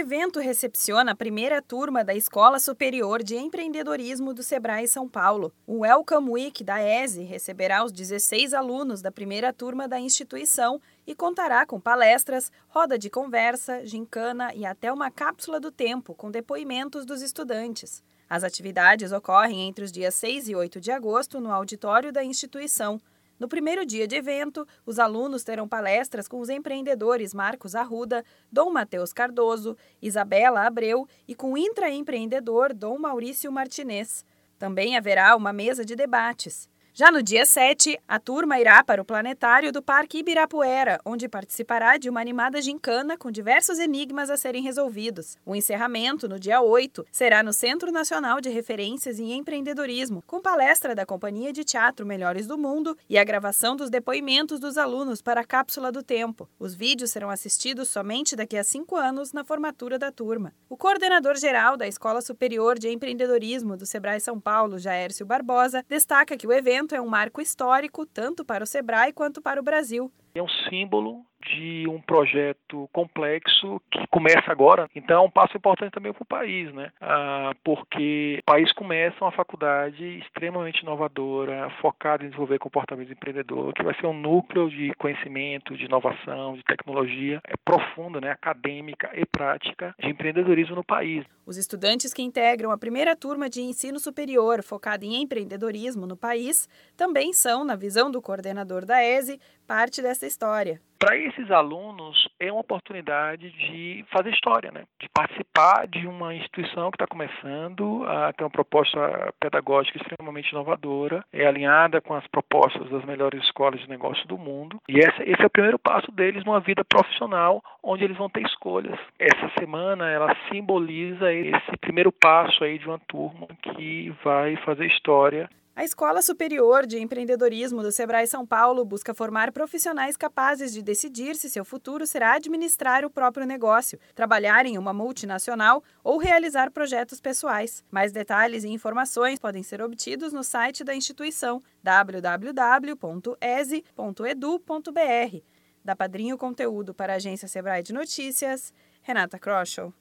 Evento recepciona a primeira turma da Escola Superior de Empreendedorismo do Sebrae São Paulo. O Welcome Week da ESE receberá os 16 alunos da primeira turma da instituição e contará com palestras, roda de conversa, gincana e até uma cápsula do tempo com depoimentos dos estudantes. As atividades ocorrem entre os dias 6 e 8 de agosto no auditório da instituição. No primeiro dia de evento, os alunos terão palestras com os empreendedores Marcos Arruda, Dom Matheus Cardoso, Isabela Abreu e com o intraempreendedor Dom Maurício Martinez. Também haverá uma mesa de debates. Já no dia 7, a turma irá para o planetário do Parque Ibirapuera, onde participará de uma animada gincana com diversos enigmas a serem resolvidos. O encerramento, no dia 8, será no Centro Nacional de Referências em Empreendedorismo, com palestra da Companhia de Teatro Melhores do Mundo e a gravação dos depoimentos dos alunos para a Cápsula do Tempo. Os vídeos serão assistidos somente daqui a cinco anos na formatura da turma. O coordenador-geral da Escola Superior de Empreendedorismo do Sebrae São Paulo, Jaércio Barbosa, destaca que o evento evento é um marco histórico tanto para o Sebrae quanto para o Brasil. É um símbolo de um projeto complexo que começa agora. Então é um passo importante também para o país, né? Ah, porque o país começa uma faculdade extremamente inovadora, focada em desenvolver comportamento empreendedor, que vai ser um núcleo de conhecimento, de inovação, de tecnologia é profunda, né? acadêmica e prática de empreendedorismo no país. Os estudantes que integram a primeira turma de ensino superior focada em empreendedorismo no país também são, na visão do coordenador da ESE, parte dessa história. Para esses alunos é uma oportunidade de fazer história, né? de participar de uma instituição que está começando, a ter uma proposta pedagógica extremamente inovadora, é alinhada com as propostas das melhores escolas de negócio do mundo. E esse, é o primeiro passo deles numa vida profissional, onde eles vão ter escolhas. Essa semana ela simboliza esse primeiro passo aí de uma turma que vai fazer história a Escola Superior de Empreendedorismo do Sebrae São Paulo busca formar profissionais capazes de decidir se seu futuro será administrar o próprio negócio, trabalhar em uma multinacional ou realizar projetos pessoais. Mais detalhes e informações podem ser obtidos no site da instituição www.ese.edu.br. Da Padrinho Conteúdo para a Agência Sebrae de Notícias, Renata Kroschel.